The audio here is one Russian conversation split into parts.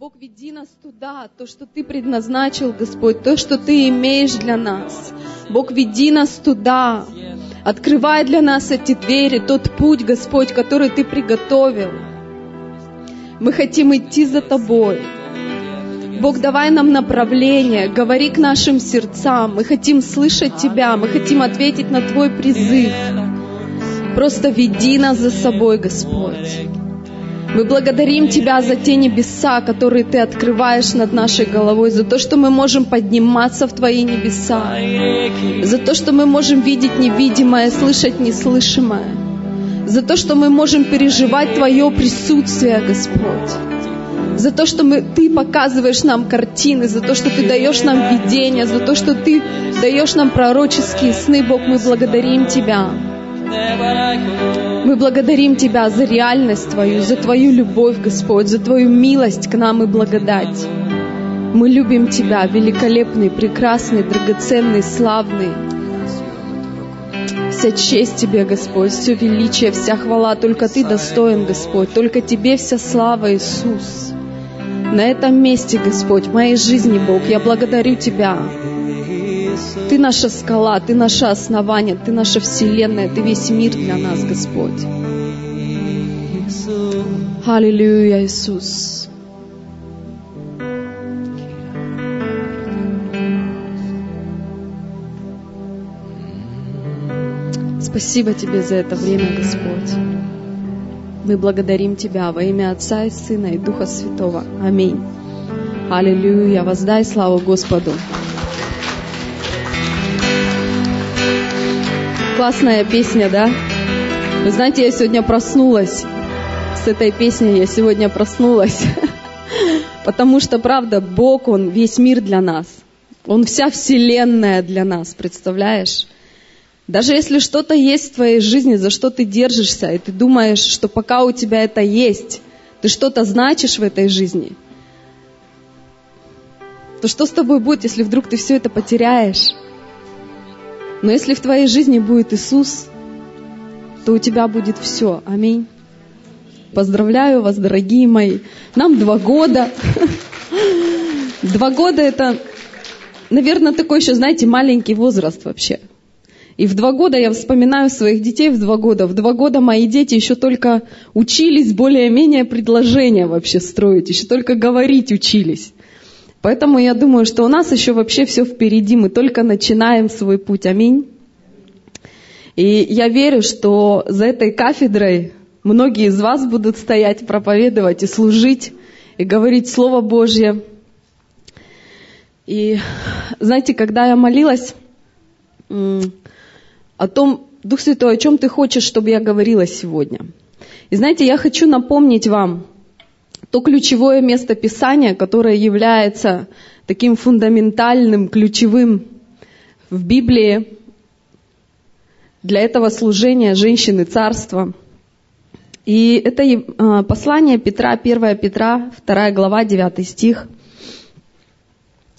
Бог, веди нас туда, то, что Ты предназначил, Господь, то, что Ты имеешь для нас. Бог, веди нас туда. Открывай для нас эти двери, тот путь, Господь, который Ты приготовил. Мы хотим идти за Тобой. Бог, давай нам направление, говори к нашим сердцам. Мы хотим слышать Тебя, мы хотим ответить на Твой призыв. Просто веди нас за собой, Господь. Мы благодарим Тебя за те небеса, которые Ты открываешь над нашей головой, за то, что мы можем подниматься в Твои небеса, за то, что мы можем видеть невидимое, слышать неслышимое, за то, что мы можем переживать Твое присутствие, Господь за то, что мы, Ты показываешь нам картины, за то, что Ты даешь нам видения, за то, что Ты даешь нам пророческие сны, Бог, мы благодарим Тебя. Мы благодарим Тебя за реальность Твою, за Твою любовь, Господь, за Твою милость к нам и благодать. Мы любим Тебя, великолепный, прекрасный, драгоценный, славный. Вся честь Тебе, Господь, все величие, вся хвала, только Ты достоин, Господь, только Тебе вся слава, Иисус на этом месте, Господь, в моей жизни, Бог, я благодарю Тебя. Ты наша скала, Ты наше основание, Ты наша вселенная, Ты весь мир для нас, Господь. Аллилуйя, Иисус. Спасибо Тебе за это время, Господь. Мы благодарим Тебя во имя Отца и Сына и Духа Святого. Аминь. Аллилуйя. Воздай славу Господу. Классная песня, да? Вы знаете, я сегодня проснулась. С этой песней я сегодня проснулась. Потому что, правда, Бог, Он весь мир для нас. Он вся вселенная для нас, представляешь? Даже если что-то есть в твоей жизни, за что ты держишься, и ты думаешь, что пока у тебя это есть, ты что-то значишь в этой жизни, то что с тобой будет, если вдруг ты все это потеряешь? Но если в твоей жизни будет Иисус, то у тебя будет все. Аминь. Поздравляю вас, дорогие мои. Нам два года. Два года это, наверное, такой еще, знаете, маленький возраст вообще. И в два года я вспоминаю своих детей в два года. В два года мои дети еще только учились более-менее предложения вообще строить, еще только говорить учились. Поэтому я думаю, что у нас еще вообще все впереди, мы только начинаем свой путь. Аминь. И я верю, что за этой кафедрой многие из вас будут стоять, проповедовать и служить, и говорить Слово Божье. И знаете, когда я молилась, о том, Дух Святой, о чем ты хочешь, чтобы я говорила сегодня. И знаете, я хочу напомнить вам то ключевое место Писания, которое является таким фундаментальным, ключевым в Библии для этого служения женщины царства. И это а, послание Петра, 1 Петра, 2 глава, 9 стих.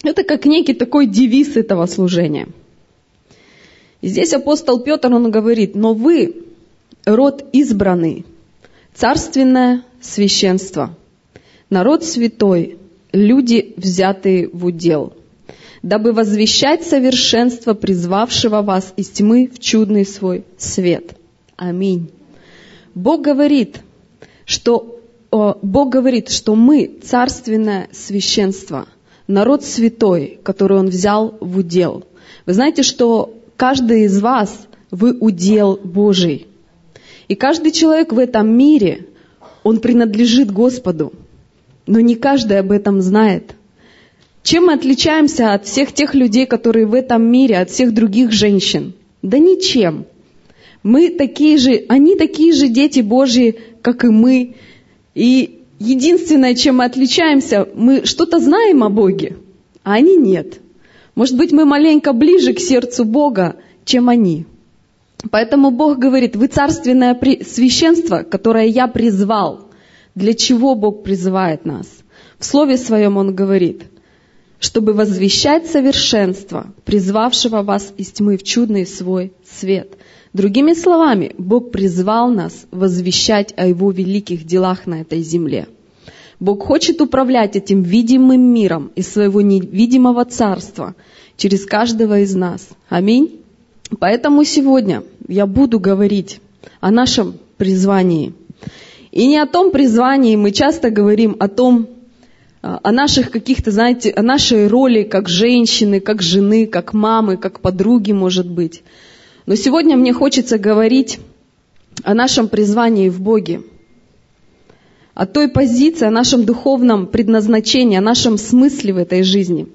Это как некий такой девиз этого служения – и здесь апостол Петр, он говорит, но вы род избранный, царственное священство, народ святой, люди, взятые в удел, дабы возвещать совершенство призвавшего вас из тьмы в чудный свой свет. Аминь. Бог говорит, что Бог говорит, что мы царственное священство, народ святой, который Он взял в удел. Вы знаете, что Каждый из вас, вы удел Божий. И каждый человек в этом мире, он принадлежит Господу. Но не каждый об этом знает. Чем мы отличаемся от всех тех людей, которые в этом мире, от всех других женщин? Да ничем. Мы такие же, они такие же дети Божьи, как и мы. И единственное, чем мы отличаемся, мы что-то знаем о Боге, а они нет. Может быть, мы маленько ближе к сердцу Бога, чем они. Поэтому Бог говорит, вы царственное священство, которое я призвал. Для чего Бог призывает нас? В Слове Своем Он говорит, чтобы возвещать совершенство, призвавшего вас из тьмы в чудный свой свет. Другими словами, Бог призвал нас возвещать о Его великих делах на этой земле. Бог хочет управлять этим видимым миром из своего невидимого царства через каждого из нас. Аминь. Поэтому сегодня я буду говорить о нашем призвании. И не о том призвании, мы часто говорим о том, а, о наших каких-то, знаете, о нашей роли как женщины, как жены, как мамы, как подруги, может быть. Но сегодня мне хочется говорить о нашем призвании в Боге, о той позиции, о нашем духовном предназначении, о нашем смысле в этой жизни.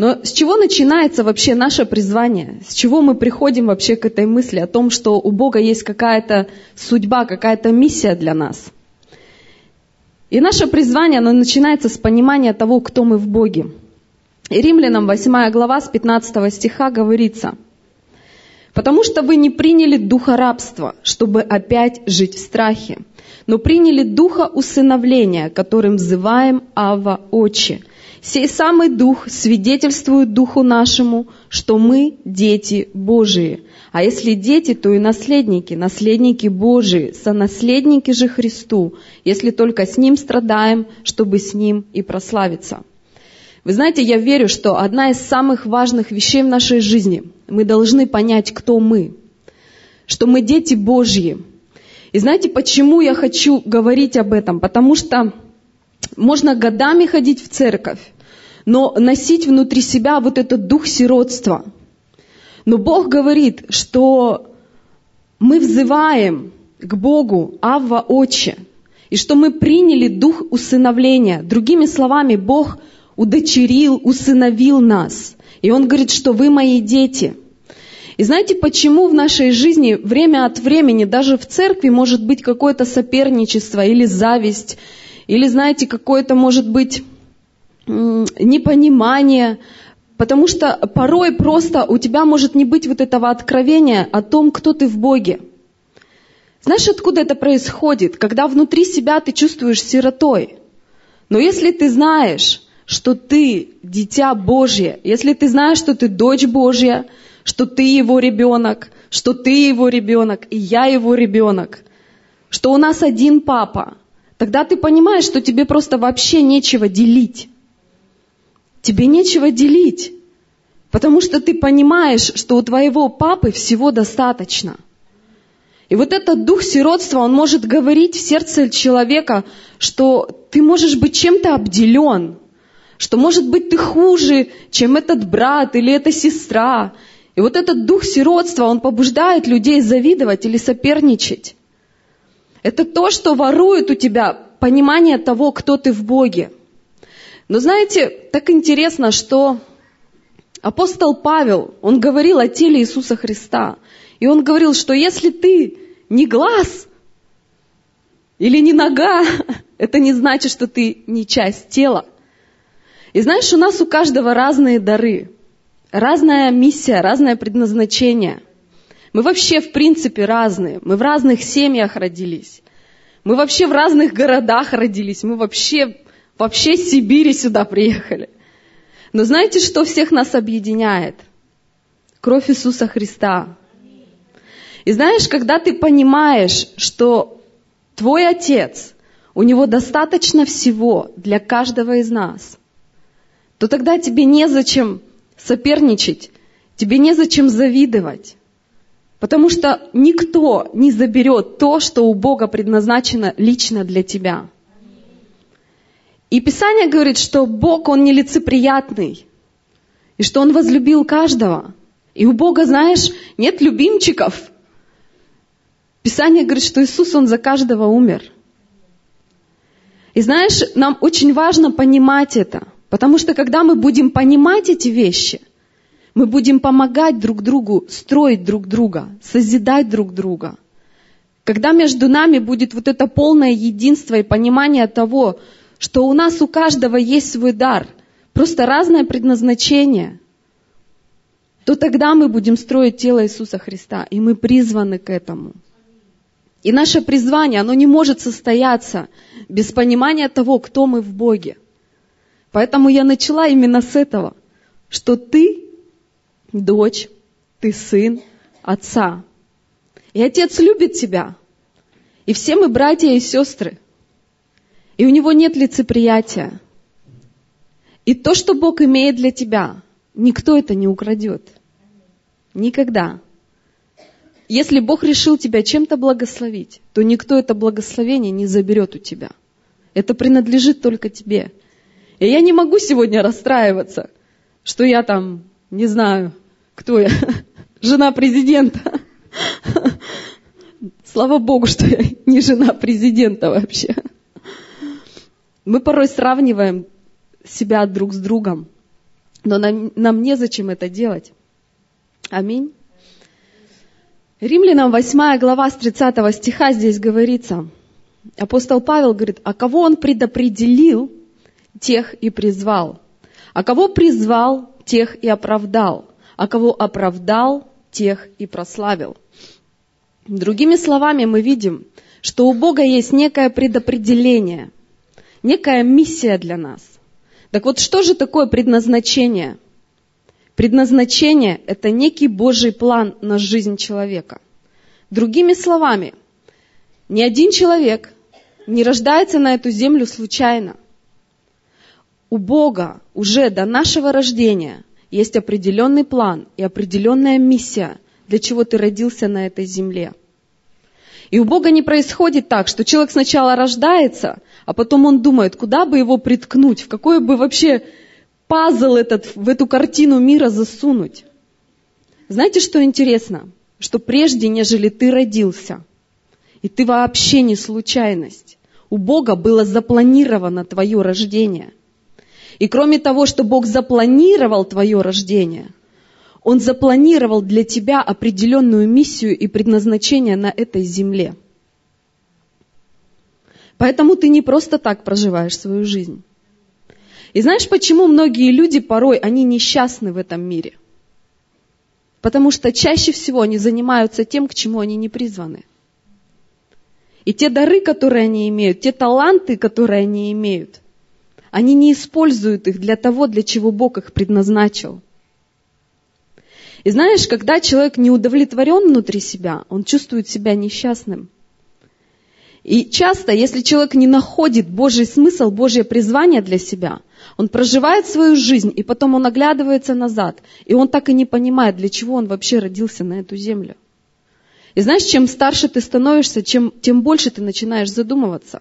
Но с чего начинается вообще наше призвание? С чего мы приходим вообще к этой мысли о том, что у Бога есть какая-то судьба, какая-то миссия для нас – и наше призвание, оно начинается с понимания того, кто мы в Боге. И Римлянам 8 глава с 15 стиха говорится, «Потому что вы не приняли духа рабства, чтобы опять жить в страхе, но приняли духа усыновления, которым взываем Ава Отче. Сей самый дух свидетельствует духу нашему, что мы дети Божии. А если дети, то и наследники, наследники Божии, сонаследники же Христу, если только с Ним страдаем, чтобы с Ним и прославиться. Вы знаете, я верю, что одна из самых важных вещей в нашей жизни, мы должны понять, кто мы, что мы дети Божьи. И знаете, почему я хочу говорить об этом? Потому что можно годами ходить в церковь, но носить внутри себя вот этот дух сиротства – но Бог говорит, что мы взываем к Богу, Авва Отче, и что мы приняли дух усыновления. Другими словами, Бог удочерил, усыновил нас. И Он говорит, что вы мои дети. И знаете, почему в нашей жизни время от времени, даже в церкви, может быть какое-то соперничество или зависть, или, знаете, какое-то, может быть, непонимание, Потому что порой просто у тебя может не быть вот этого откровения о том, кто ты в Боге. Знаешь, откуда это происходит? Когда внутри себя ты чувствуешь сиротой. Но если ты знаешь, что ты дитя Божье, если ты знаешь, что ты дочь Божья, что ты его ребенок, что ты его ребенок, и я его ребенок, что у нас один папа, тогда ты понимаешь, что тебе просто вообще нечего делить. Тебе нечего делить, потому что ты понимаешь, что у твоего папы всего достаточно. И вот этот дух сиротства, он может говорить в сердце человека, что ты можешь быть чем-то обделен, что, может быть, ты хуже, чем этот брат или эта сестра. И вот этот дух сиротства, он побуждает людей завидовать или соперничать. Это то, что ворует у тебя понимание того, кто ты в Боге. Но знаете, так интересно, что апостол Павел, он говорил о теле Иисуса Христа. И он говорил, что если ты не глаз или не нога, это не значит, что ты не часть тела. И знаешь, у нас у каждого разные дары, разная миссия, разное предназначение. Мы вообще, в принципе, разные. Мы в разных семьях родились. Мы вообще в разных городах родились. Мы вообще вообще с Сибири сюда приехали. Но знаете, что всех нас объединяет? Кровь Иисуса Христа. И знаешь, когда ты понимаешь, что твой Отец, у него достаточно всего для каждого из нас, то тогда тебе незачем соперничать, тебе незачем завидовать. Потому что никто не заберет то, что у Бога предназначено лично для тебя. И Писание говорит, что Бог, Он нелицеприятный, и что Он возлюбил каждого. И у Бога, знаешь, нет любимчиков. Писание говорит, что Иисус, Он за каждого умер. И знаешь, нам очень важно понимать это, потому что когда мы будем понимать эти вещи, мы будем помогать друг другу, строить друг друга, созидать друг друга. Когда между нами будет вот это полное единство и понимание того, что у нас у каждого есть свой дар, просто разное предназначение, то тогда мы будем строить тело Иисуса Христа, и мы призваны к этому. И наше призвание, оно не может состояться без понимания того, кто мы в Боге. Поэтому я начала именно с этого, что ты дочь, ты сын отца. И отец любит тебя. И все мы братья и сестры. И у него нет лицеприятия. И то, что Бог имеет для тебя, никто это не украдет. Никогда. Если Бог решил тебя чем-то благословить, то никто это благословение не заберет у тебя. Это принадлежит только тебе. И я не могу сегодня расстраиваться, что я там, не знаю, кто я, жена президента. Слава Богу, что я не жена президента вообще. Мы порой сравниваем себя друг с другом, но нам, нам незачем это делать. Аминь. Римлянам 8 глава с 30 стиха здесь говорится. Апостол Павел говорит, а кого он предопределил, тех и призвал. А кого призвал, тех и оправдал. А кого оправдал, тех и прославил. Другими словами, мы видим, что у Бога есть некое предопределение, некая миссия для нас. Так вот, что же такое предназначение – Предназначение – это некий Божий план на жизнь человека. Другими словами, ни один человек не рождается на эту землю случайно. У Бога уже до нашего рождения есть определенный план и определенная миссия, для чего ты родился на этой земле. И у Бога не происходит так, что человек сначала рождается, а потом он думает, куда бы его приткнуть, в какое бы вообще пазл этот в эту картину мира засунуть. Знаете, что интересно? Что прежде, нежели ты родился, и ты вообще не случайность, у Бога было запланировано твое рождение. И кроме того, что Бог запланировал твое рождение, Он запланировал для тебя определенную миссию и предназначение на этой земле. Поэтому ты не просто так проживаешь свою жизнь. И знаешь, почему многие люди порой, они несчастны в этом мире? Потому что чаще всего они занимаются тем, к чему они не призваны. И те дары, которые они имеют, те таланты, которые они имеют, они не используют их для того, для чего Бог их предназначил. И знаешь, когда человек не удовлетворен внутри себя, он чувствует себя несчастным – и часто, если человек не находит Божий смысл, Божье призвание для себя, он проживает свою жизнь, и потом он оглядывается назад, и он так и не понимает, для чего он вообще родился на эту землю. И знаешь, чем старше ты становишься, чем, тем больше ты начинаешь задумываться.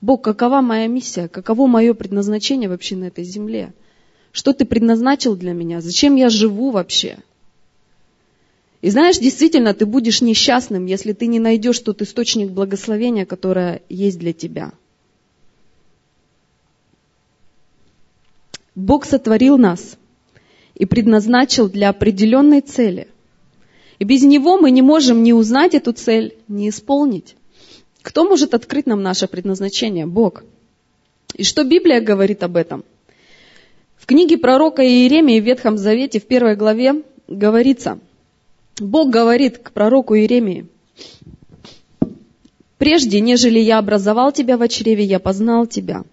Бог, какова моя миссия, каково мое предназначение вообще на этой земле? Что ты предназначил для меня? Зачем я живу вообще? И знаешь, действительно, ты будешь несчастным, если ты не найдешь тот источник благословения, которое есть для тебя. Бог сотворил нас и предназначил для определенной цели. И без Него мы не можем ни узнать эту цель, ни исполнить. Кто может открыть нам наше предназначение? Бог. И что Библия говорит об этом? В книге пророка Иеремии в Ветхом Завете в первой главе говорится – Бог говорит к пророку Иеремии, «Прежде, нежели я образовал тебя в чреве, я познал тебя.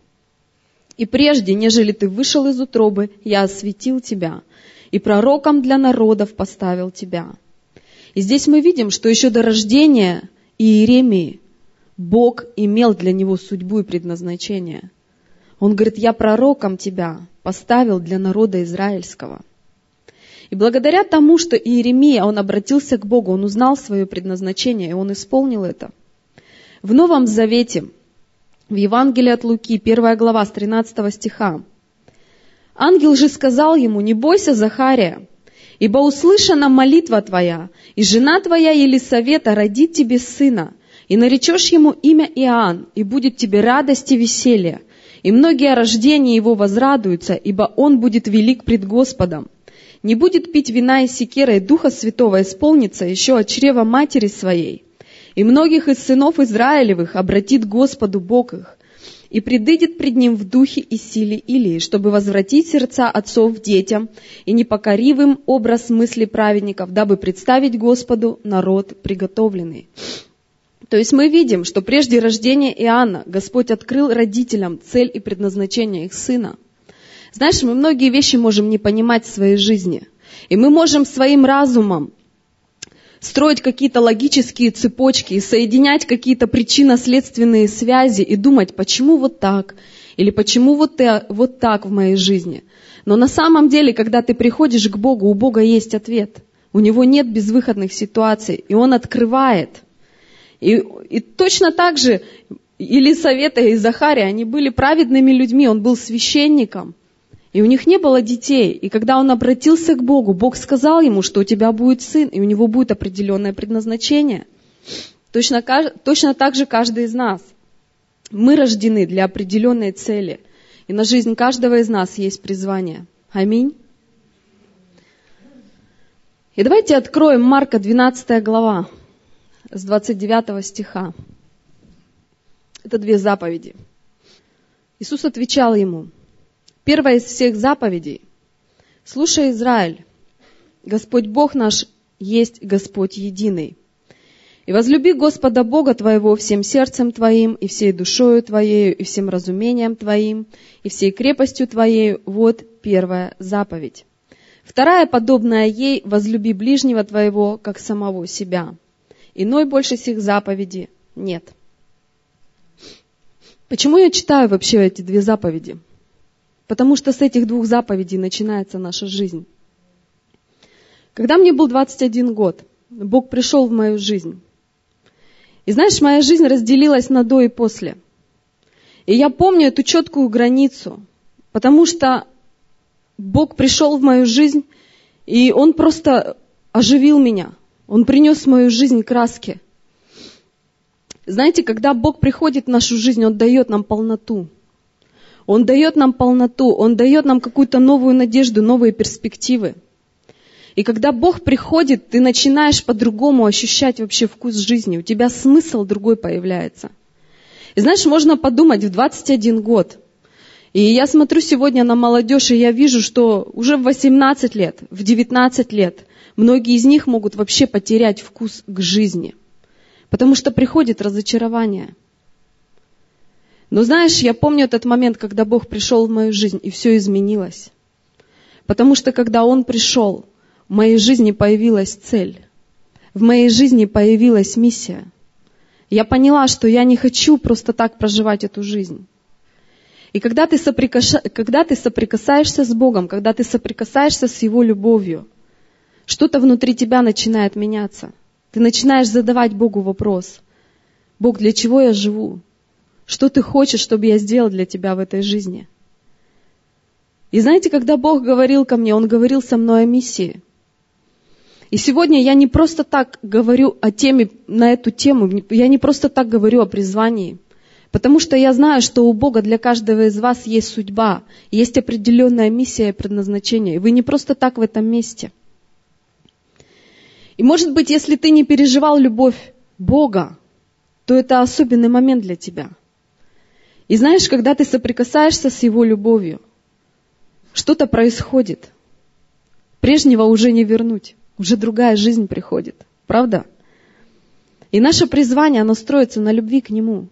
И прежде, нежели ты вышел из утробы, я осветил тебя, и пророком для народов поставил тебя». И здесь мы видим, что еще до рождения Иеремии Бог имел для него судьбу и предназначение. Он говорит, я пророком тебя поставил для народа израильского – и благодаря тому, что Иеремия, он обратился к Богу, он узнал свое предназначение, и он исполнил это. В Новом Завете, в Евангелии от Луки, первая глава с 13 стиха, Ангел же сказал ему, не бойся, Захария, ибо услышана молитва твоя, и жена твоя Елисавета родит тебе сына, и наречешь ему имя Иоанн, и будет тебе радость и веселье, и многие о рождении его возрадуются, ибо он будет велик пред Господом не будет пить вина и секера, и Духа Святого исполнится еще от чрева матери своей. И многих из сынов Израилевых обратит Господу Бог их, и предыдет пред ним в духе и силе Илии, чтобы возвратить сердца отцов детям и непокоривым образ мысли праведников, дабы представить Господу народ приготовленный. То есть мы видим, что прежде рождения Иоанна Господь открыл родителям цель и предназначение их сына – знаешь, мы многие вещи можем не понимать в своей жизни. И мы можем своим разумом строить какие-то логические цепочки, соединять какие-то причинно-следственные связи и думать, почему вот так, или почему вот, вот так в моей жизни. Но на самом деле, когда ты приходишь к Богу, у Бога есть ответ. У Него нет безвыходных ситуаций, и Он открывает. И, и точно так же Елисавета и Захария, они были праведными людьми, он был священником. И у них не было детей. И когда он обратился к Богу, Бог сказал ему, что у тебя будет сын, и у него будет определенное предназначение. Точно, точно так же каждый из нас. Мы рождены для определенной цели. И на жизнь каждого из нас есть призвание. Аминь. И давайте откроем Марка 12 глава с 29 стиха. Это две заповеди. Иисус отвечал ему, Первая из всех заповедей. Слушай, Израиль, Господь Бог наш есть Господь единый. И возлюби Господа Бога твоего всем сердцем твоим, и всей душою твоею, и всем разумением твоим, и всей крепостью твоей. Вот первая заповедь. Вторая, подобная ей, возлюби ближнего твоего, как самого себя. Иной больше всех заповеди нет. Почему я читаю вообще эти две заповеди? Потому что с этих двух заповедей начинается наша жизнь. Когда мне был 21 год, Бог пришел в мою жизнь. И знаешь, моя жизнь разделилась на до и после. И я помню эту четкую границу, потому что Бог пришел в мою жизнь, и Он просто оживил меня. Он принес в мою жизнь краски. Знаете, когда Бог приходит в нашу жизнь, Он дает нам полноту. Он дает нам полноту, Он дает нам какую-то новую надежду, новые перспективы. И когда Бог приходит, ты начинаешь по-другому ощущать вообще вкус жизни, у тебя смысл другой появляется. И знаешь, можно подумать, в 21 год, и я смотрю сегодня на молодежь, и я вижу, что уже в 18 лет, в 19 лет, многие из них могут вообще потерять вкус к жизни, потому что приходит разочарование – но знаешь, я помню этот момент, когда Бог пришел в мою жизнь, и все изменилось. Потому что когда Он пришел, в моей жизни появилась цель. В моей жизни появилась миссия. Я поняла, что я не хочу просто так проживать эту жизнь. И когда ты, соприкош... когда ты соприкасаешься с Богом, когда ты соприкасаешься с Его любовью, что-то внутри тебя начинает меняться. Ты начинаешь задавать Богу вопрос. Бог, для чего я живу? Что ты хочешь, чтобы я сделал для тебя в этой жизни? И знаете, когда Бог говорил ко мне, Он говорил со мной о миссии. И сегодня я не просто так говорю о теме, на эту тему, я не просто так говорю о призвании. Потому что я знаю, что у Бога для каждого из вас есть судьба, есть определенная миссия и предназначение. И вы не просто так в этом месте. И может быть, если ты не переживал любовь Бога, то это особенный момент для тебя – и знаешь, когда ты соприкасаешься с Его любовью, что-то происходит. Прежнего уже не вернуть. Уже другая жизнь приходит. Правда? И наше призвание, оно строится на любви к Нему.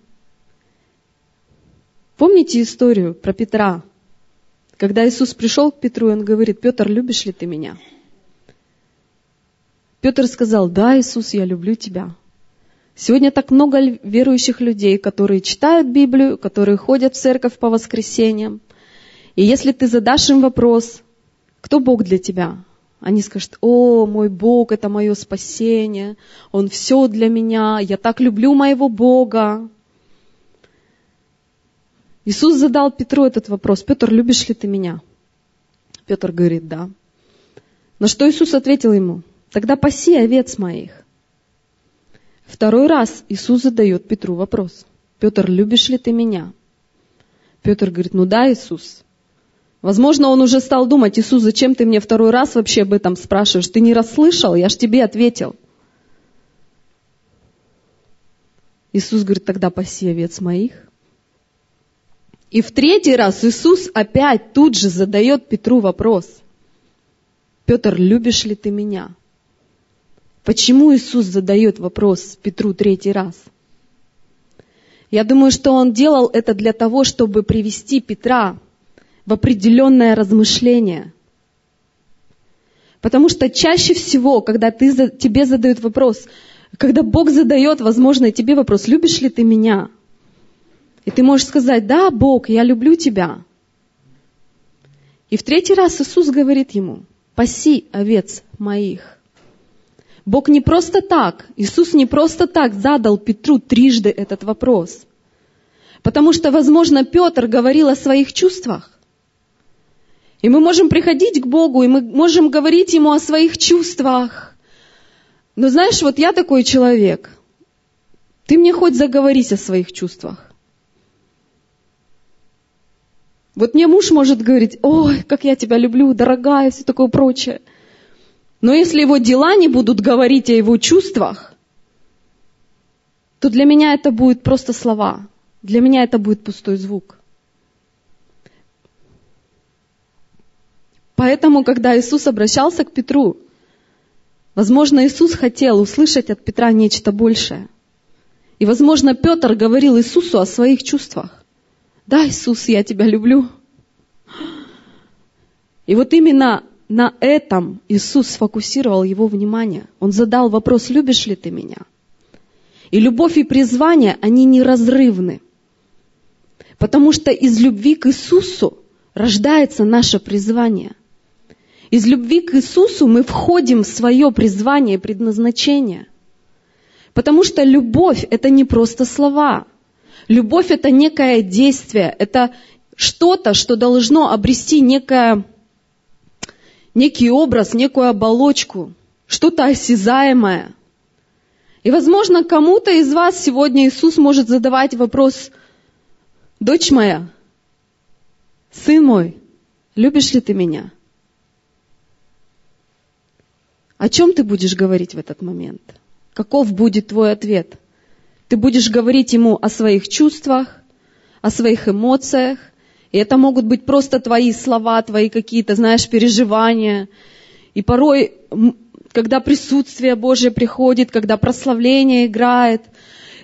Помните историю про Петра? Когда Иисус пришел к Петру, он говорит, Петр, любишь ли ты меня? Петр сказал, да, Иисус, я люблю тебя. Сегодня так много верующих людей, которые читают Библию, которые ходят в церковь по воскресеньям. И если ты задашь им вопрос, кто Бог для тебя? Они скажут, о, мой Бог, это мое спасение, Он все для меня, я так люблю моего Бога. Иисус задал Петру этот вопрос, Петр, любишь ли ты меня? Петр говорит, да. На что Иисус ответил ему, тогда паси овец моих. Второй раз Иисус задает Петру вопрос. Петр, любишь ли ты меня? Петр говорит, ну да, Иисус. Возможно, он уже стал думать, Иисус, зачем ты мне второй раз вообще об этом спрашиваешь? Ты не расслышал, я ж тебе ответил. Иисус говорит, тогда паси овец моих. И в третий раз Иисус опять тут же задает Петру вопрос. Петр, любишь ли ты меня? Почему Иисус задает вопрос Петру третий раз? Я думаю, что Он делал это для того, чтобы привести Петра в определенное размышление. Потому что чаще всего, когда ты, тебе задают вопрос, когда Бог задает, возможно, тебе вопрос, любишь ли ты меня? И ты можешь сказать, да, Бог, я люблю тебя. И в третий раз Иисус говорит ему, паси овец моих. Бог не просто так, Иисус не просто так задал Петру трижды этот вопрос. Потому что, возможно, Петр говорил о своих чувствах. И мы можем приходить к Богу, и мы можем говорить Ему о своих чувствах. Но знаешь, вот я такой человек. Ты мне хоть заговорись о своих чувствах. Вот мне муж может говорить, ой, как я тебя люблю, дорогая, все такое прочее. Но если его дела не будут говорить о его чувствах, то для меня это будет просто слова. Для меня это будет пустой звук. Поэтому, когда Иисус обращался к Петру, возможно, Иисус хотел услышать от Петра нечто большее. И, возможно, Петр говорил Иисусу о своих чувствах. Да, Иисус, я тебя люблю. И вот именно на этом Иисус сфокусировал его внимание. Он задал вопрос, любишь ли ты меня? И любовь и призвание, они неразрывны. Потому что из любви к Иисусу рождается наше призвание. Из любви к Иисусу мы входим в свое призвание и предназначение. Потому что любовь – это не просто слова – Любовь это некое действие, это что-то, что должно обрести некое, некий образ, некую оболочку, что-то осязаемое. И, возможно, кому-то из вас сегодня Иисус может задавать вопрос, дочь моя, сын мой, любишь ли ты меня? О чем ты будешь говорить в этот момент? Каков будет твой ответ? Ты будешь говорить ему о своих чувствах, о своих эмоциях. И это могут быть просто твои слова, твои какие-то, знаешь, переживания. И порой, когда присутствие Божье приходит, когда прославление играет,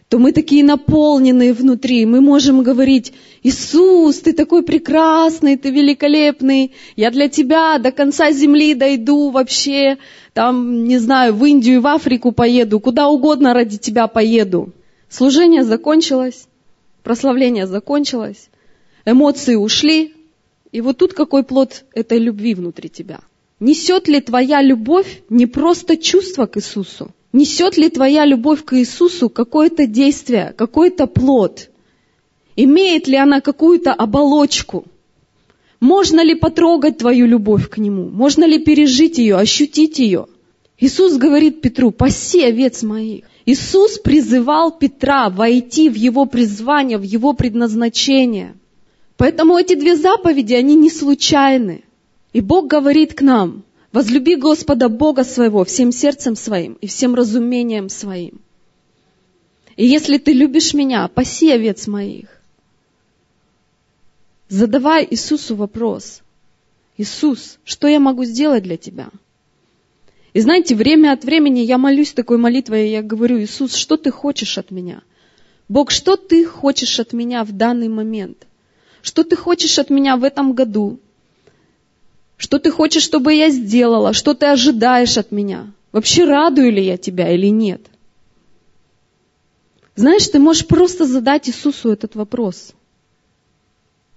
то мы такие наполненные внутри. Мы можем говорить, Иисус, ты такой прекрасный, ты великолепный, я для тебя до конца земли дойду вообще, там, не знаю, в Индию, в Африку поеду, куда угодно ради тебя поеду. Служение закончилось, прославление закончилось, эмоции ушли, и вот тут какой плод этой любви внутри тебя. Несет ли твоя любовь не просто чувство к Иисусу? Несет ли твоя любовь к Иисусу какое-то действие, какой-то плод? Имеет ли она какую-то оболочку? Можно ли потрогать твою любовь к Нему? Можно ли пережить ее, ощутить ее? Иисус говорит Петру, паси овец моих. Иисус призывал Петра войти в его призвание, в его предназначение. Поэтому эти две заповеди, они не случайны. И Бог говорит к нам, возлюби Господа Бога своего всем сердцем своим и всем разумением своим. И если ты любишь меня, паси овец моих. Задавай Иисусу вопрос. Иисус, что я могу сделать для тебя? И знаете, время от времени я молюсь такой молитвой, и я говорю, Иисус, что ты хочешь от меня? Бог, что ты хочешь от меня в данный момент? Что ты хочешь от меня в этом году? Что ты хочешь, чтобы я сделала? Что ты ожидаешь от меня? Вообще радую ли я тебя или нет? Знаешь, ты можешь просто задать Иисусу этот вопрос.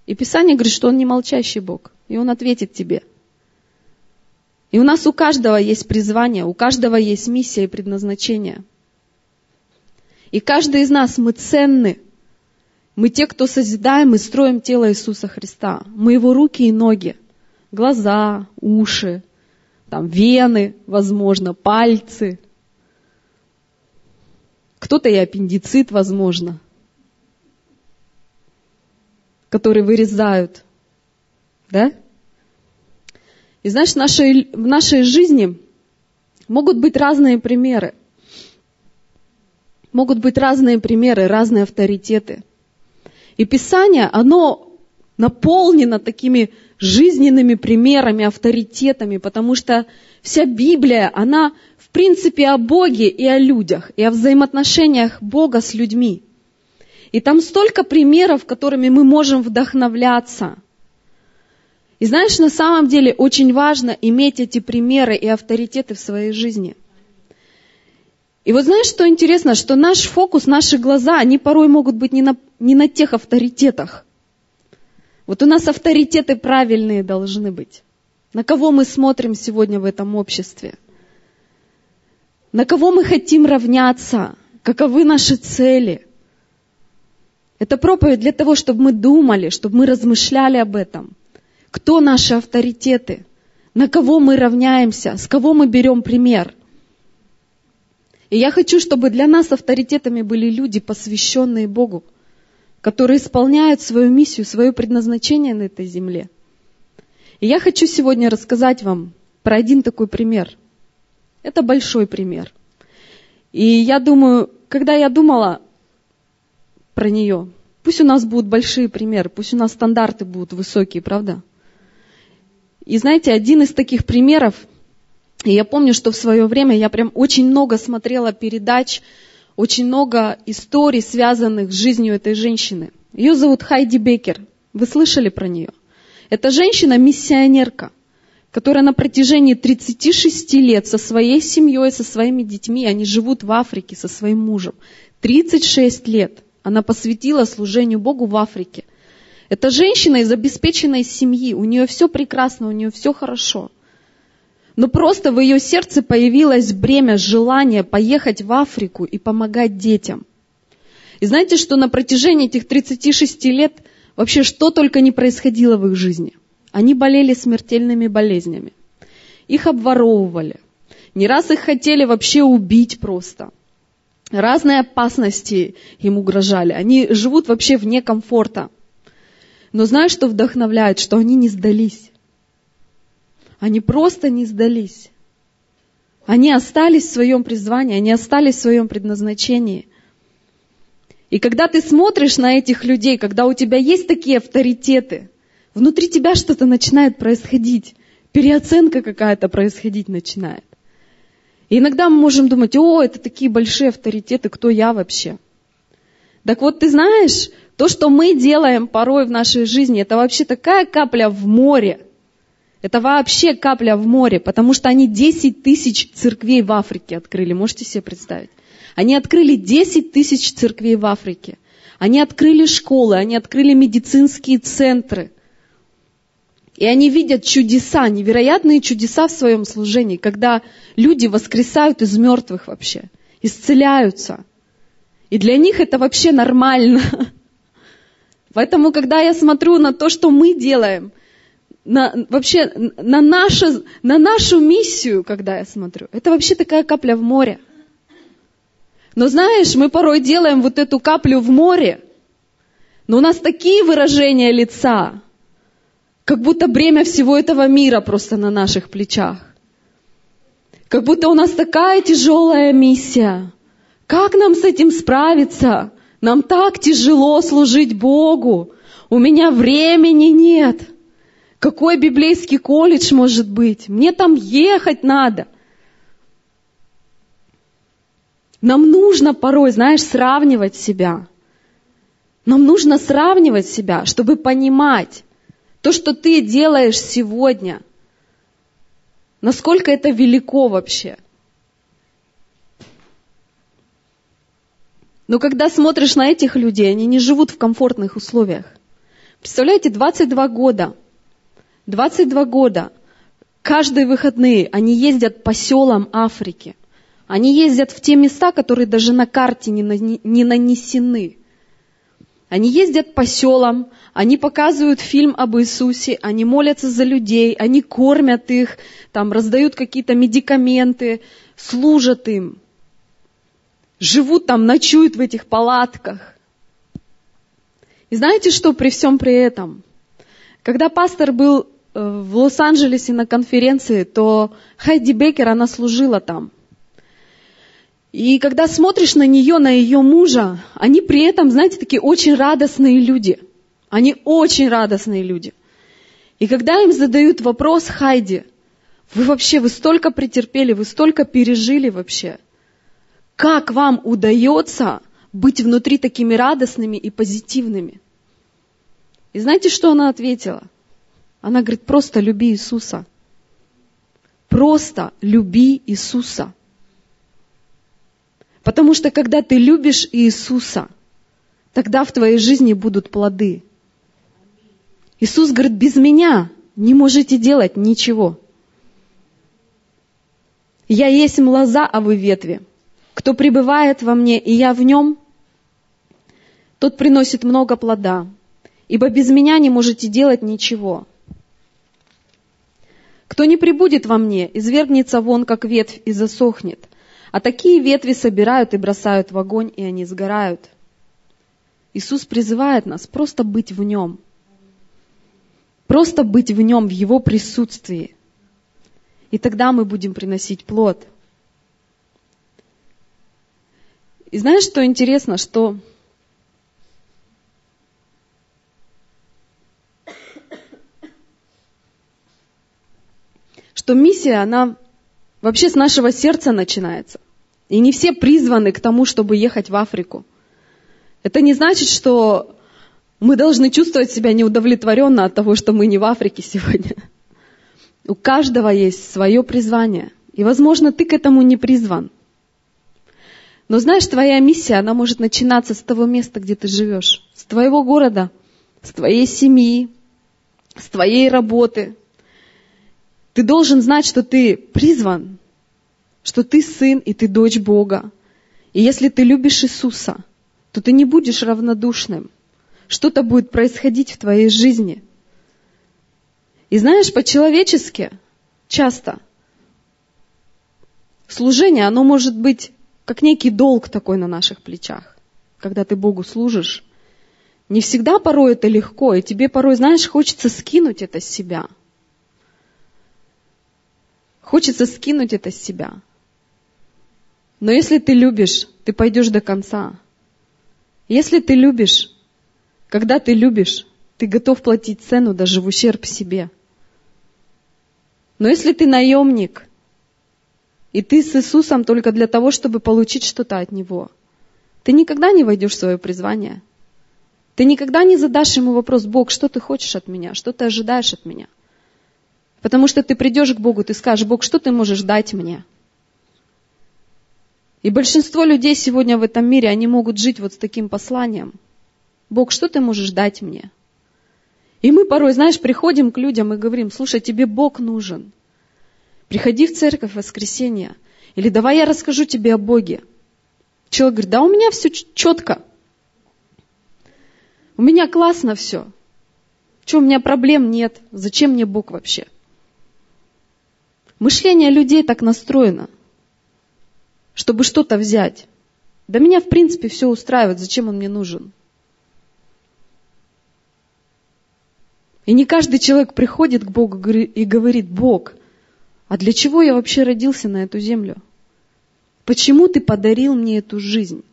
И Писание говорит, что Он не молчащий Бог, и Он ответит тебе – и у нас у каждого есть призвание, у каждого есть миссия и предназначение. И каждый из нас, мы ценны. Мы те, кто созидаем и строим тело Иисуса Христа. Мы его руки и ноги, глаза, уши, там, вены, возможно, пальцы. Кто-то и аппендицит, возможно, который вырезают. Да? И знаешь, в нашей, в нашей жизни могут быть разные примеры. Могут быть разные примеры, разные авторитеты. И Писание, оно наполнено такими жизненными примерами, авторитетами, потому что вся Библия, она в принципе о Боге и о людях, и о взаимоотношениях Бога с людьми. И там столько примеров, которыми мы можем вдохновляться – и знаешь, на самом деле очень важно иметь эти примеры и авторитеты в своей жизни. И вот знаешь, что интересно, что наш фокус, наши глаза, они порой могут быть не на, не на тех авторитетах. Вот у нас авторитеты правильные должны быть. На кого мы смотрим сегодня в этом обществе? На кого мы хотим равняться? Каковы наши цели? Это проповедь для того, чтобы мы думали, чтобы мы размышляли об этом. Кто наши авторитеты? На кого мы равняемся? С кого мы берем пример? И я хочу, чтобы для нас авторитетами были люди, посвященные Богу, которые исполняют свою миссию, свое предназначение на этой земле. И я хочу сегодня рассказать вам про один такой пример. Это большой пример. И я думаю, когда я думала про нее, пусть у нас будут большие примеры, пусть у нас стандарты будут высокие, правда? И знаете, один из таких примеров и я помню, что в свое время я прям очень много смотрела передач, очень много историй, связанных с жизнью этой женщины. Ее зовут Хайди Бекер. Вы слышали про нее? Это женщина-миссионерка, которая на протяжении 36 лет со своей семьей, со своими детьми, они живут в Африке со своим мужем. 36 лет она посвятила служению Богу в Африке. Это женщина из обеспеченной семьи, у нее все прекрасно, у нее все хорошо – но просто в ее сердце появилось бремя желания поехать в Африку и помогать детям. И знаете, что на протяжении этих 36 лет вообще что только не происходило в их жизни. Они болели смертельными болезнями. Их обворовывали. Не раз их хотели вообще убить просто. Разные опасности им угрожали. Они живут вообще вне комфорта. Но знаешь, что вдохновляет? Что они не сдались. Они просто не сдались. Они остались в своем призвании, они остались в своем предназначении. И когда ты смотришь на этих людей, когда у тебя есть такие авторитеты, внутри тебя что-то начинает происходить, переоценка какая-то происходить начинает. И иногда мы можем думать, о, это такие большие авторитеты, кто я вообще? Так вот, ты знаешь, то, что мы делаем порой в нашей жизни, это вообще такая капля в море – это вообще капля в море, потому что они 10 тысяч церквей в Африке открыли. Можете себе представить? Они открыли 10 тысяч церквей в Африке. Они открыли школы, они открыли медицинские центры. И они видят чудеса, невероятные чудеса в своем служении, когда люди воскресают из мертвых вообще, исцеляются. И для них это вообще нормально. Поэтому, когда я смотрю на то, что мы делаем – на, вообще на нашу, на нашу миссию, когда я смотрю, это вообще такая капля в море. Но знаешь, мы порой делаем вот эту каплю в море, но у нас такие выражения лица, как будто бремя всего этого мира просто на наших плечах. Как будто у нас такая тяжелая миссия. Как нам с этим справиться? Нам так тяжело служить Богу. У меня времени нет. Какой библейский колледж может быть? Мне там ехать надо. Нам нужно порой, знаешь, сравнивать себя. Нам нужно сравнивать себя, чтобы понимать то, что ты делаешь сегодня, насколько это велико вообще. Но когда смотришь на этих людей, они не живут в комфортных условиях. Представляете, 22 года 22 года. Каждые выходные они ездят по селам Африки. Они ездят в те места, которые даже на карте не, не нанесены. Они ездят по селам, они показывают фильм об Иисусе, они молятся за людей, они кормят их, там раздают какие-то медикаменты, служат им. Живут там, ночуют в этих палатках. И знаете, что при всем при этом? Когда пастор был в Лос-Анджелесе на конференции, то Хайди Бекер, она служила там. И когда смотришь на нее, на ее мужа, они при этом, знаете, такие очень радостные люди. Они очень радостные люди. И когда им задают вопрос, Хайди, вы вообще, вы столько претерпели, вы столько пережили вообще. Как вам удается быть внутри такими радостными и позитивными? И знаете, что она ответила? Она говорит, просто люби Иисуса. Просто люби Иисуса. Потому что когда ты любишь Иисуса, тогда в твоей жизни будут плоды. Иисус говорит, без меня не можете делать ничего. Я есть лоза, а вы ветви. Кто пребывает во мне, и я в нем, тот приносит много плода. Ибо без меня не можете делать ничего. Кто не прибудет во мне, извергнется вон, как ветвь, и засохнет. А такие ветви собирают и бросают в огонь, и они сгорают. Иисус призывает нас просто быть в Нем. Просто быть в Нем, в Его присутствии. И тогда мы будем приносить плод. И знаешь, что интересно, что что миссия, она вообще с нашего сердца начинается. И не все призваны к тому, чтобы ехать в Африку. Это не значит, что мы должны чувствовать себя неудовлетворенно от того, что мы не в Африке сегодня. У каждого есть свое призвание. И, возможно, ты к этому не призван. Но знаешь, твоя миссия, она может начинаться с того места, где ты живешь, с твоего города, с твоей семьи, с твоей работы. Ты должен знать, что ты призван, что ты сын и ты дочь Бога. И если ты любишь Иисуса, то ты не будешь равнодушным – что-то будет происходить в твоей жизни. И знаешь, по-человечески часто служение, оно может быть как некий долг такой на наших плечах, когда ты Богу служишь. Не всегда порой это легко, и тебе порой, знаешь, хочется скинуть это с себя. Хочется скинуть это с себя. Но если ты любишь, ты пойдешь до конца. Если ты любишь, когда ты любишь, ты готов платить цену даже в ущерб себе. Но если ты наемник, и ты с Иисусом только для того, чтобы получить что-то от Него, ты никогда не войдешь в свое призвание. Ты никогда не задашь ему вопрос, Бог, что ты хочешь от меня, что ты ожидаешь от меня. Потому что ты придешь к Богу, ты скажешь, Бог, что ты можешь дать мне? И большинство людей сегодня в этом мире, они могут жить вот с таким посланием. Бог, что ты можешь дать мне? И мы порой, знаешь, приходим к людям и говорим, слушай, тебе Бог нужен. Приходи в церковь в воскресенье. Или давай я расскажу тебе о Боге. Человек говорит, да у меня все четко. У меня классно все. Что, у меня проблем нет. Зачем мне Бог вообще? Мышление людей так настроено, чтобы что-то взять. Да меня, в принципе, все устраивает. Зачем он мне нужен? И не каждый человек приходит к Богу и говорит, Бог, а для чего я вообще родился на эту землю? Почему ты подарил мне эту жизнь?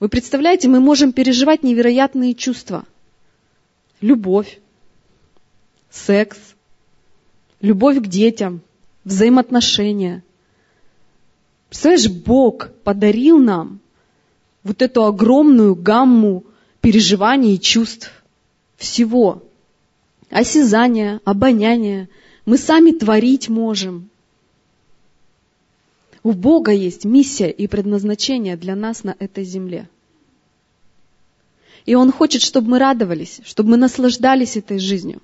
Вы представляете, мы можем переживать невероятные чувства. Любовь, секс, любовь к детям, взаимоотношения. Представляешь, Бог подарил нам вот эту огромную гамму переживаний и чувств всего. Осязание, обоняние. Мы сами творить можем. У Бога есть миссия и предназначение для нас на этой земле. И Он хочет, чтобы мы радовались, чтобы мы наслаждались этой жизнью,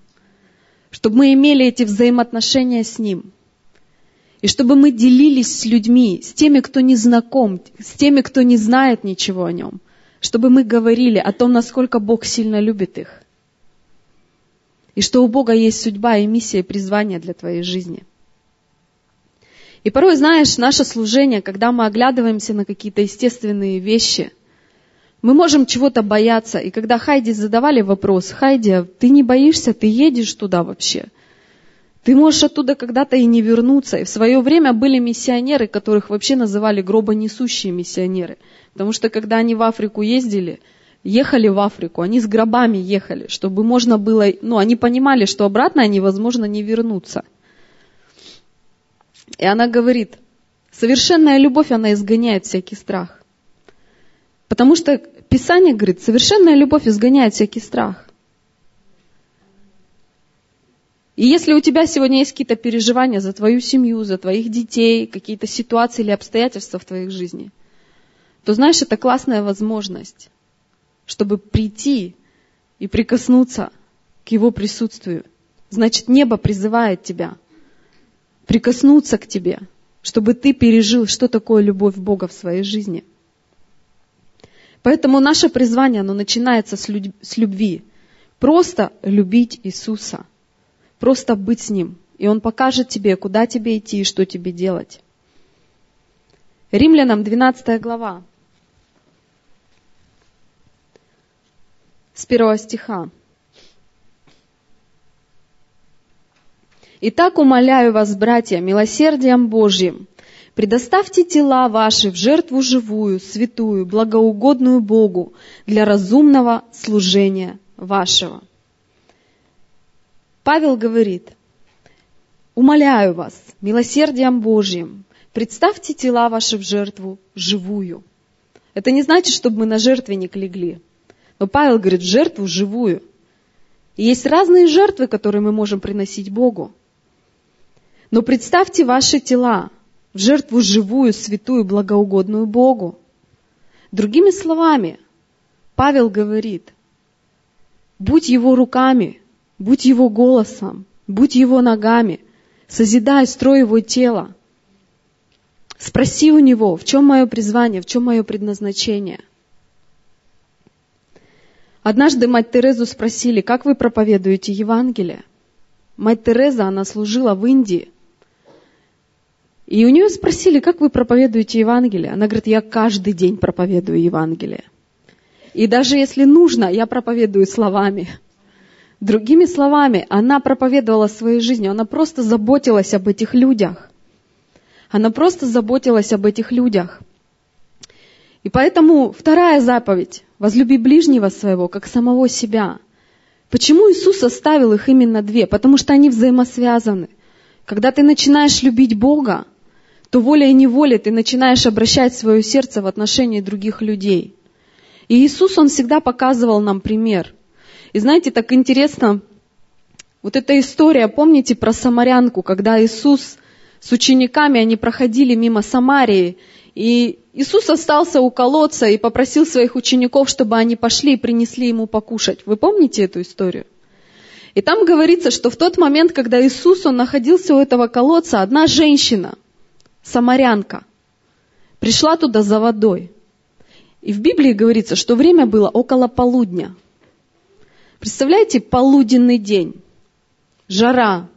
чтобы мы имели эти взаимоотношения с Ним, и чтобы мы делились с людьми, с теми, кто не знаком, с теми, кто не знает ничего о Нем, чтобы мы говорили о том, насколько Бог сильно любит их, и что у Бога есть судьба и миссия и призвание для твоей жизни. И порой, знаешь, наше служение, когда мы оглядываемся на какие-то естественные вещи, мы можем чего-то бояться. И когда Хайди задавали вопрос, Хайди, а ты не боишься, ты едешь туда вообще? Ты можешь оттуда когда-то и не вернуться. И в свое время были миссионеры, которых вообще называли гробонесущие миссионеры. Потому что когда они в Африку ездили, ехали в Африку, они с гробами ехали, чтобы можно было, ну, они понимали, что обратно они, возможно, не вернутся. И она говорит, совершенная любовь, она изгоняет всякий страх. Потому что Писание говорит, совершенная любовь изгоняет всякий страх. И если у тебя сегодня есть какие-то переживания за твою семью, за твоих детей, какие-то ситуации или обстоятельства в твоей жизни, то знаешь, это классная возможность, чтобы прийти и прикоснуться к Его присутствию. Значит, небо призывает тебя прикоснуться к тебе, чтобы ты пережил, что такое любовь Бога в своей жизни. Поэтому наше призвание, оно начинается с любви. Просто любить Иисуса – Просто быть с Ним. И Он покажет тебе, куда тебе идти и что тебе делать. Римлянам 12 глава. С первого стиха. Итак, умоляю вас, братья, милосердием Божьим, предоставьте тела ваши в жертву живую, святую, благоугодную Богу для разумного служения вашего. Павел говорит, умоляю вас, милосердием Божьим, представьте тела ваши в жертву живую. Это не значит, чтобы мы на жертвенник легли. Но Павел говорит, жертву живую. И есть разные жертвы, которые мы можем приносить Богу. Но представьте ваши тела в жертву живую, святую, благоугодную Богу. Другими словами, Павел говорит, будь его руками, будь его голосом, будь его ногами, созидай, строй его тело. Спроси у него, в чем мое призвание, в чем мое предназначение. Однажды мать Терезу спросили, как вы проповедуете Евангелие? Мать Тереза, она служила в Индии. И у нее спросили, как вы проповедуете Евангелие? Она говорит, я каждый день проповедую Евангелие. И даже если нужно, я проповедую словами. Другими словами, она проповедовала своей жизнью, она просто заботилась об этих людях. Она просто заботилась об этих людях. И поэтому вторая заповедь – возлюби ближнего своего, как самого себя. Почему Иисус оставил их именно две? Потому что они взаимосвязаны. Когда ты начинаешь любить Бога, то волей и неволей ты начинаешь обращать свое сердце в отношении других людей. И Иисус, Он всегда показывал нам пример – и знаете, так интересно, вот эта история, помните про самарянку, когда Иисус с учениками, они проходили мимо Самарии, и Иисус остался у колодца и попросил своих учеников, чтобы они пошли и принесли ему покушать. Вы помните эту историю? И там говорится, что в тот момент, когда Иисус, он находился у этого колодца, одна женщина, самарянка, пришла туда за водой. И в Библии говорится, что время было около полудня. Представляете, полуденный день, жара.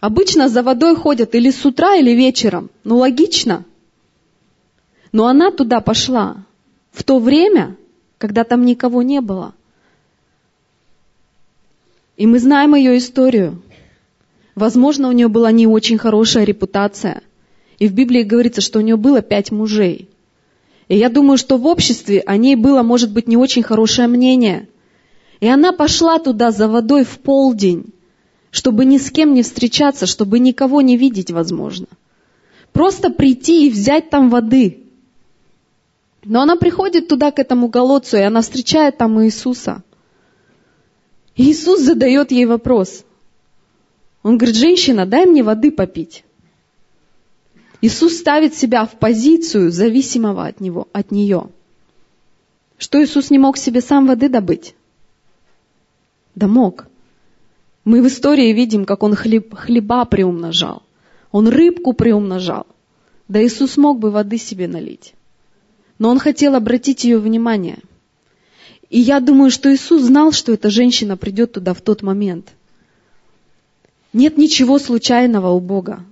Обычно за водой ходят или с утра, или вечером. Ну, логично. Но она туда пошла в то время, когда там никого не было. И мы знаем ее историю. Возможно, у нее была не очень хорошая репутация. И в Библии говорится, что у нее было пять мужей. И я думаю, что в обществе о ней было, может быть, не очень хорошее мнение – и она пошла туда за водой в полдень, чтобы ни с кем не встречаться, чтобы никого не видеть, возможно. Просто прийти и взять там воды. Но она приходит туда, к этому колодцу, и она встречает там Иисуса. Иисус задает ей вопрос. Он говорит, женщина, дай мне воды попить. Иисус ставит себя в позицию зависимого от, него, от нее. Что Иисус не мог себе сам воды добыть? Да мог. Мы в истории видим, как он хлеб, хлеба приумножал. Он рыбку приумножал. Да Иисус мог бы воды себе налить. Но он хотел обратить ее внимание. И я думаю, что Иисус знал, что эта женщина придет туда в тот момент. Нет ничего случайного у Бога.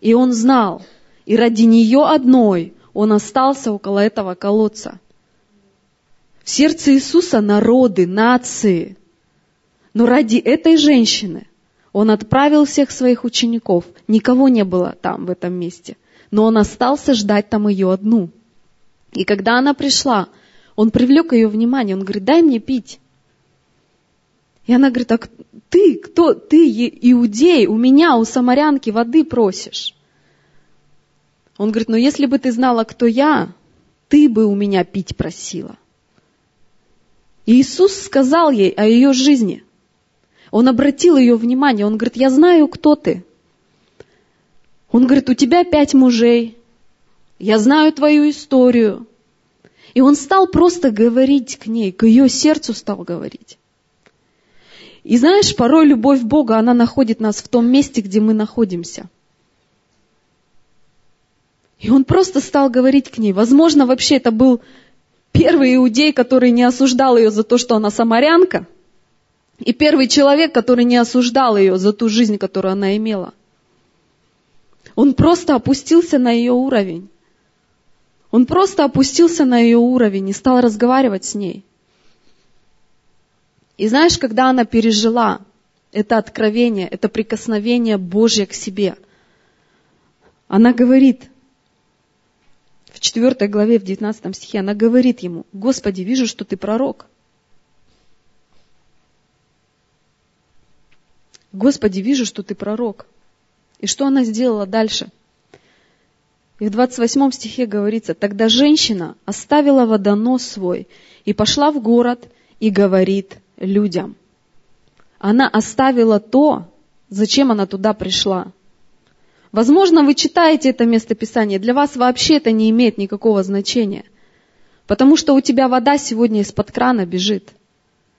И он знал. И ради нее одной он остался около этого колодца. В сердце Иисуса народы, нации – но ради этой женщины он отправил всех своих учеников. Никого не было там, в этом месте. Но он остался ждать там ее одну. И когда она пришла, он привлек ее внимание. Он говорит, дай мне пить. И она говорит, а ты, кто, ты иудей, у меня, у самарянки воды просишь. Он говорит, ну если бы ты знала, кто я, ты бы у меня пить просила. Иисус сказал ей о ее жизни – Он обратил ее внимание, он говорит, я знаю, кто ты. Он говорит, у тебя пять мужей, я знаю твою историю. И он стал просто говорить к ней, к ее сердцу стал говорить. И знаешь, порой любовь Бога, она находит нас в том месте, где мы находимся. И он просто стал говорить к ней. Возможно, вообще это был первый иудей, который не осуждал ее за то, что она самарянка, и первый человек, который не осуждал ее за ту жизнь, которую она имела. Он просто опустился на ее уровень. Он просто опустился на ее уровень и стал разговаривать с ней. И знаешь, когда она пережила это откровение, это прикосновение Божье к себе, она говорит, в 4 главе, в 19 стихе, она говорит ему, Господи, вижу, что ты пророк. Господи, вижу, что ты пророк. И что она сделала дальше? И в 28 стихе говорится, тогда женщина оставила водонос свой и пошла в город и говорит людям. Она оставила то, зачем она туда пришла. Возможно, вы читаете это местописание, для вас вообще это не имеет никакого значения. Потому что у тебя вода сегодня из-под крана бежит.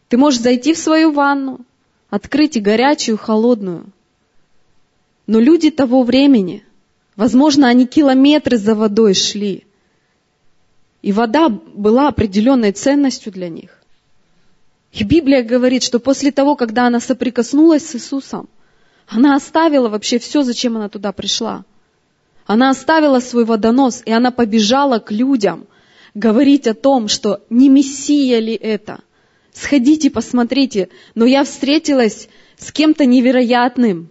Ты можешь зайти в свою ванну, открыть и горячую, и холодную. Но люди того времени, возможно, они километры за водой шли. И вода была определенной ценностью для них. И Библия говорит, что после того, когда она соприкоснулась с Иисусом, она оставила вообще все, зачем она туда пришла. Она оставила свой водонос, и она побежала к людям говорить о том, что не Мессия ли это. Сходите, посмотрите. Но я встретилась с кем-то невероятным.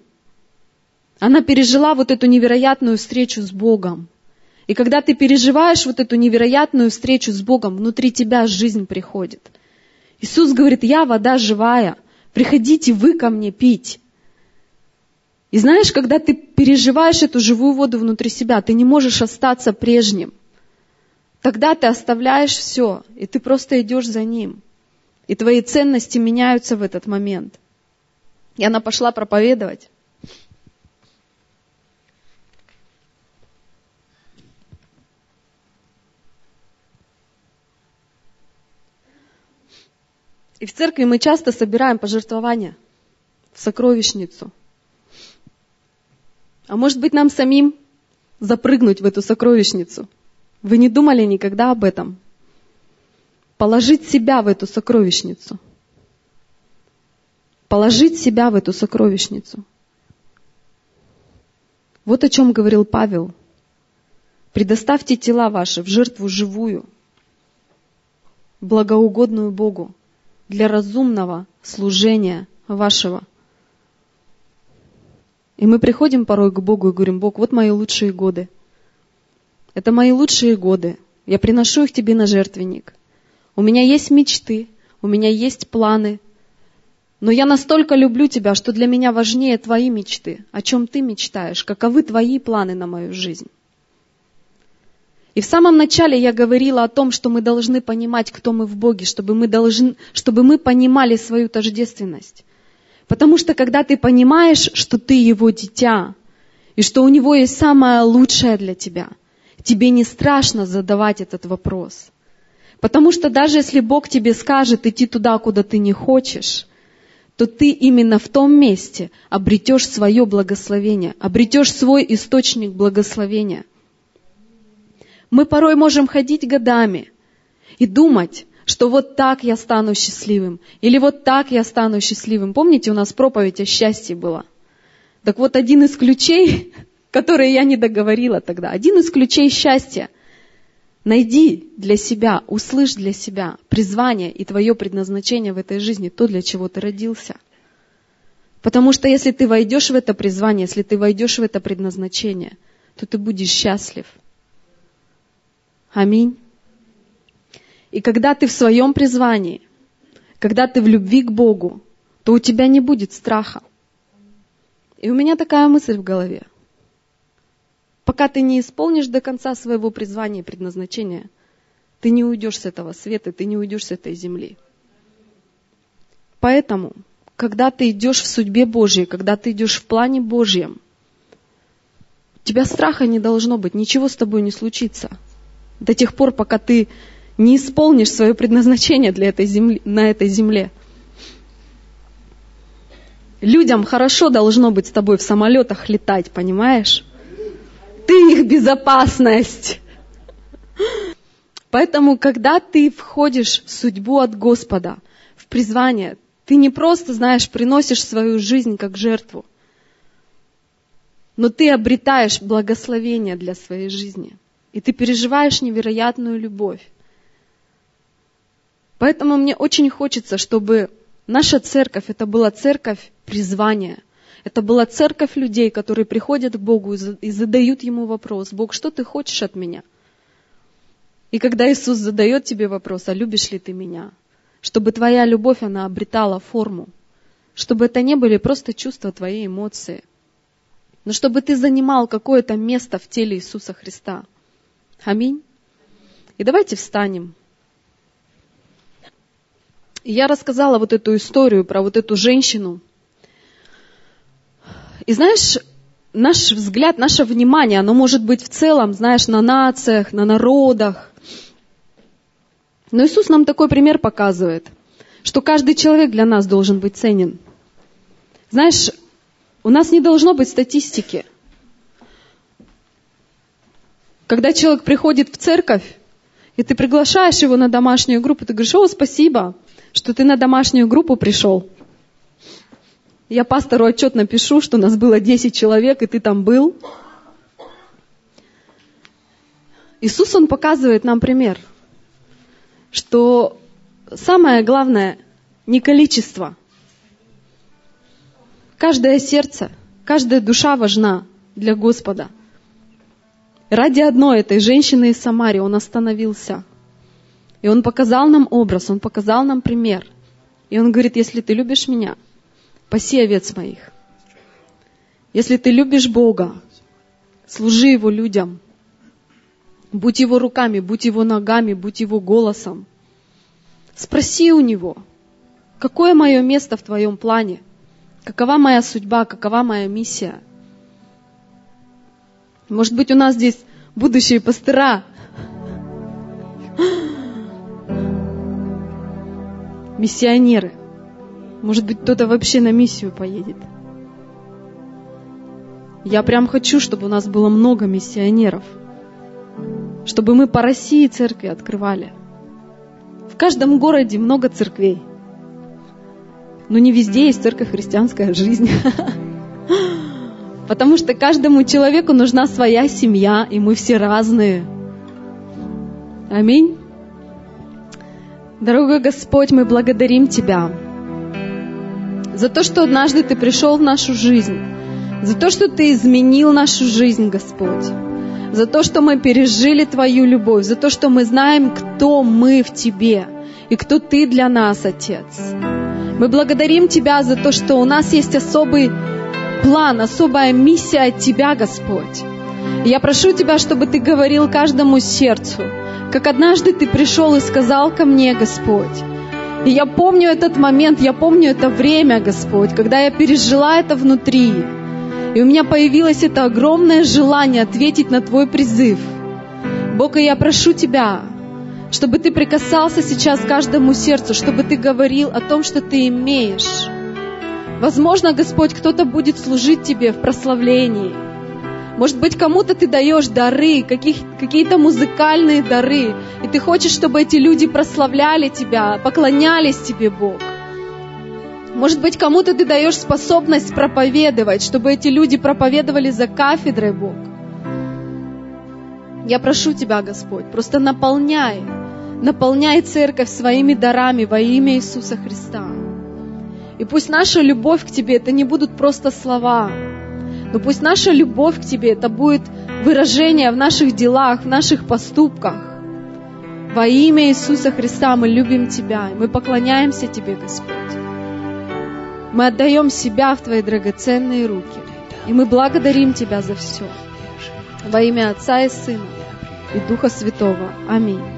Она пережила вот эту невероятную встречу с Богом. И когда ты переживаешь вот эту невероятную встречу с Богом, внутри тебя жизнь приходит. Иисус говорит, я вода живая, приходите вы ко мне пить. И знаешь, когда ты переживаешь эту живую воду внутри себя, ты не можешь остаться прежним. Тогда ты оставляешь все, и ты просто идешь за ним. И твои ценности меняются в этот момент. И она пошла проповедовать. И в церкви мы часто собираем пожертвования в сокровищницу. А может быть нам самим запрыгнуть в эту сокровищницу? Вы не думали никогда об этом? Положить себя в эту сокровищницу. Положить себя в эту сокровищницу. Вот о чем говорил Павел. Предоставьте тела ваши в жертву живую, благоугодную Богу, для разумного служения вашего. И мы приходим порой к Богу и говорим, Бог, вот мои лучшие годы. Это мои лучшие годы. Я приношу их тебе на жертвенник. У меня есть мечты, у меня есть планы. Но я настолько люблю тебя, что для меня важнее твои мечты. О чем ты мечтаешь? Каковы твои планы на мою жизнь? И в самом начале я говорила о том, что мы должны понимать, кто мы в Боге, чтобы мы, должны, чтобы мы понимали свою тождественность. Потому что когда ты понимаешь, что ты его дитя, и что у него есть самое лучшее для тебя, тебе не страшно задавать этот вопрос. Потому что даже если Бог тебе скажет идти туда, куда ты не хочешь, то ты именно в том месте обретешь свое благословение, обретешь свой источник благословения – мы порой можем ходить годами и думать, что вот так я стану счастливым, или вот так я стану счастливым. Помните, у нас проповедь о счастье была? Так вот, один из ключей, который я не договорила тогда, один из ключей счастья – Найди для себя, услышь для себя призвание и твое предназначение в этой жизни, то, для чего ты родился. Потому что если ты войдешь в это призвание, если ты войдешь в это предназначение, то ты будешь счастлив – Аминь. И когда ты в своем призвании, когда ты в любви к Богу, то у тебя не будет страха. И у меня такая мысль в голове. Пока ты не исполнишь до конца своего призвания и предназначения, ты не уйдешь с этого света, ты не уйдешь с этой земли. Поэтому, когда ты идешь в судьбе Божьей, когда ты идешь в плане Божьем, у тебя страха не должно быть, ничего с тобой не случится. До тех пор, пока ты не исполнишь свое предназначение для этой земли, на этой земле. Людям хорошо должно быть с тобой в самолетах летать, понимаешь? Ты их безопасность. Поэтому, когда ты входишь в судьбу от Господа, в призвание, ты не просто, знаешь, приносишь свою жизнь как жертву, но ты обретаешь благословение для своей жизни. И ты переживаешь невероятную любовь. Поэтому мне очень хочется, чтобы наша церковь, это была церковь призвания. Это была церковь людей, которые приходят к Богу и задают Ему вопрос, Бог, что ты хочешь от меня? И когда Иисус задает тебе вопрос, а любишь ли ты меня? Чтобы твоя любовь, она обретала форму. Чтобы это не были просто чувства, твои эмоции. Но чтобы ты занимал какое-то место в теле Иисуса Христа. Аминь. И давайте встанем. Я рассказала вот эту историю про вот эту женщину. И знаешь, наш взгляд, наше внимание, оно может быть в целом, знаешь, на нациях, на народах. Но Иисус нам такой пример показывает, что каждый человек для нас должен быть ценен. Знаешь, у нас не должно быть статистики. Когда человек приходит в церковь, и ты приглашаешь его на домашнюю группу, ты говоришь, о, спасибо, что ты на домашнюю группу пришел. Я пастору отчет напишу, что нас было 10 человек, и ты там был. Иисус, Он показывает нам пример, что самое главное не количество. Каждое сердце, каждая душа важна для Господа. Ради одной этой женщины из Самарии Он остановился – и он показал нам образ, он показал нам пример. И он говорит, если ты любишь меня, паси овец моих. Если ты любишь Бога, служи Его людям. Будь Его руками, будь Его ногами, будь Его голосом. Спроси у Него, какое мое место в твоем плане? Какова моя судьба, какова моя миссия? Может быть, у нас здесь будущие пастыра, миссионеры. Может быть, кто-то вообще на миссию поедет. Я прям хочу, чтобы у нас было много миссионеров. Чтобы мы по России церкви открывали. В каждом городе много церквей. Но не везде есть церковь христианская жизнь. Потому что каждому человеку нужна своя семья, и мы все разные. Аминь. Дорогой Господь, мы благодарим Тебя за то, что однажды Ты пришел в нашу жизнь, за то, что Ты изменил нашу жизнь, Господь, за то, что мы пережили Твою любовь, за то, что мы знаем, кто мы в Тебе и кто Ты для нас, Отец. Мы благодарим Тебя за то, что у нас есть особый план, особая миссия от Тебя, Господь. И я прошу Тебя, чтобы Ты говорил каждому сердцу, как однажды Ты пришел и сказал ко мне, Господь. И я помню этот момент, я помню это время, Господь, когда я пережила это внутри. И у меня появилось это огромное желание ответить на Твой призыв. Бог, и я прошу Тебя, чтобы Ты прикасался сейчас каждому сердцу, чтобы Ты говорил о том, что Ты имеешь. Возможно, Господь, кто-то будет служить Тебе в прославлении – может быть, кому-то ты даешь дары, каких, какие-то музыкальные дары, и ты хочешь, чтобы эти люди прославляли тебя, поклонялись тебе, Бог. Может быть, кому-то ты даешь способность проповедовать, чтобы эти люди проповедовали за кафедрой, Бог. Я прошу Тебя, Господь, просто наполняй, наполняй церковь своими дарами во имя Иисуса Христа. И пусть наша любовь к Тебе это не будут просто слова, но пусть наша любовь к Тебе, это будет выражение в наших делах, в наших поступках. Во имя Иисуса Христа мы любим Тебя, и мы поклоняемся Тебе, Господь. Мы отдаем себя в Твои драгоценные руки, и мы благодарим Тебя за все. Во имя Отца и Сына и Духа Святого. Аминь.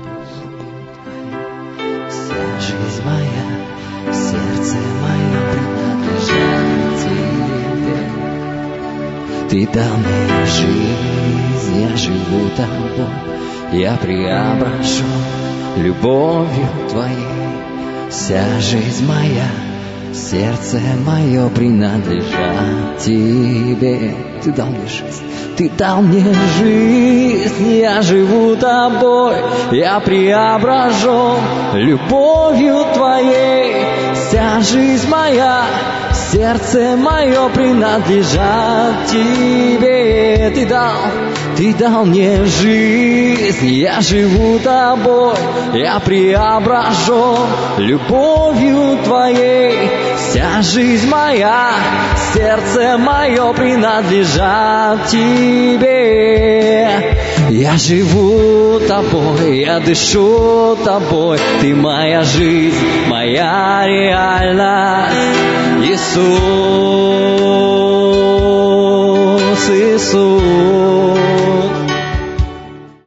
Ты дал мне жизнь, я живу тобой, я преображен любовью твоей. Вся жизнь моя, сердце мое принадлежат тебе. Ты дал мне жизнь, ты дал мне жизнь, я живу тобой, я преображен любовью твоей. Вся жизнь моя, сердце мое принадлежат тебе. Ты дал, ты дал мне жизнь, я живу тобой, я преображен любовью твоей. Вся жизнь моя, сердце мое принадлежат тебе. Я живу тобой, я дышу тобой, ты моя жизнь, моя реальность. Иисус, Иисус.